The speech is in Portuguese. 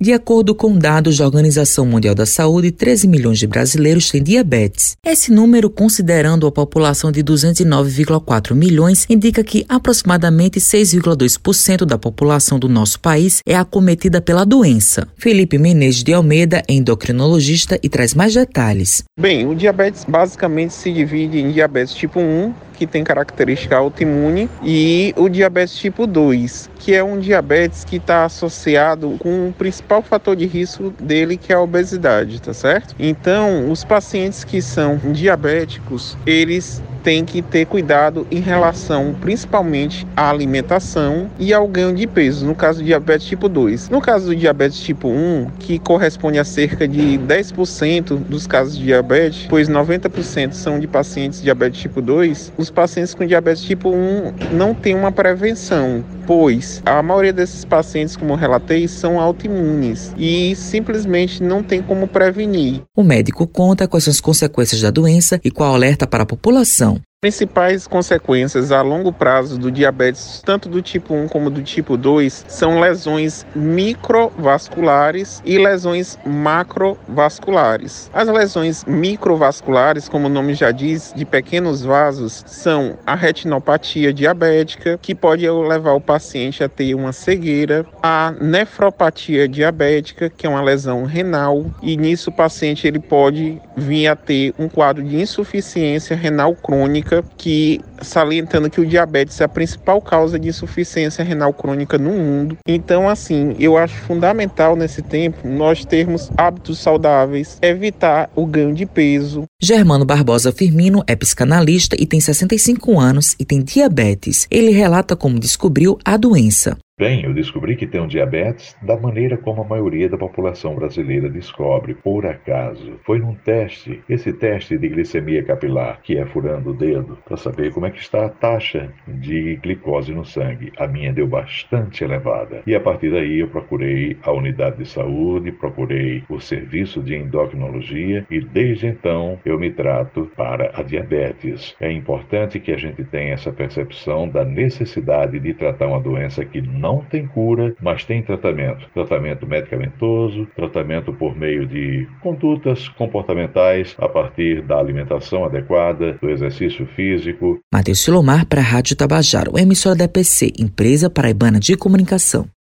De acordo com dados da Organização Mundial da Saúde, 13 milhões de brasileiros têm diabetes. Esse número, considerando a população de 209,4 milhões, indica que aproximadamente 6,2% da população do nosso país é acometida pela doença. Felipe Menezes de Almeida é endocrinologista e traz mais detalhes. Bem, o diabetes basicamente se divide em diabetes tipo 1, que tem característica autoimune, e o diabetes tipo 2, que é um diabetes que está associado com o principal fator de risco dele, que é a obesidade, tá certo? Então, os pacientes que são diabéticos, eles têm que ter cuidado em relação principalmente à alimentação e ao ganho de peso, no caso do diabetes tipo 2. No caso do diabetes tipo 1, que corresponde a cerca de 10% dos casos de diabetes, pois 90% são de pacientes de diabetes tipo 2, os pacientes com diabetes tipo 1 não têm uma prevenção, pois a maioria desses pacientes, como relatei, são autoimunes e simplesmente não tem como prevenir. O médico conta quais são as consequências da doença e qual alerta para a população. Principais consequências a longo prazo do diabetes, tanto do tipo 1 como do tipo 2, são lesões microvasculares e lesões macrovasculares. As lesões microvasculares, como o nome já diz, de pequenos vasos, são a retinopatia diabética, que pode levar o paciente a ter uma cegueira, a nefropatia diabética, que é uma lesão renal, e nisso o paciente ele pode vir a ter um quadro de insuficiência renal crônica que salientando que o diabetes é a principal causa de insuficiência renal crônica no mundo. Então, assim, eu acho fundamental nesse tempo nós termos hábitos saudáveis, evitar o ganho de peso. Germano Barbosa Firmino é psicanalista e tem 65 anos e tem diabetes. Ele relata como descobriu a doença. Bem, eu descobri que tenho diabetes da maneira como a maioria da população brasileira descobre, por acaso. Foi num teste, esse teste de glicemia capilar, que é furando o dedo, para saber como é que está a taxa de glicose no sangue. A minha deu bastante elevada. E a partir daí eu procurei a unidade de saúde, procurei o serviço de endocrinologia e desde então eu me trato para a diabetes. É importante que a gente tenha essa percepção da necessidade de tratar uma doença que não não tem cura, mas tem tratamento. Tratamento medicamentoso, tratamento por meio de condutas comportamentais a partir da alimentação adequada, do exercício físico. Matheus Silomar para a Rádio Tabajaro, emissora da EPC, Empresa Paraibana de Comunicação.